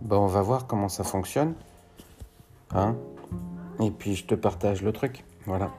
Ben, on va voir comment ça fonctionne. Hein Et puis je te partage le truc. Voilà.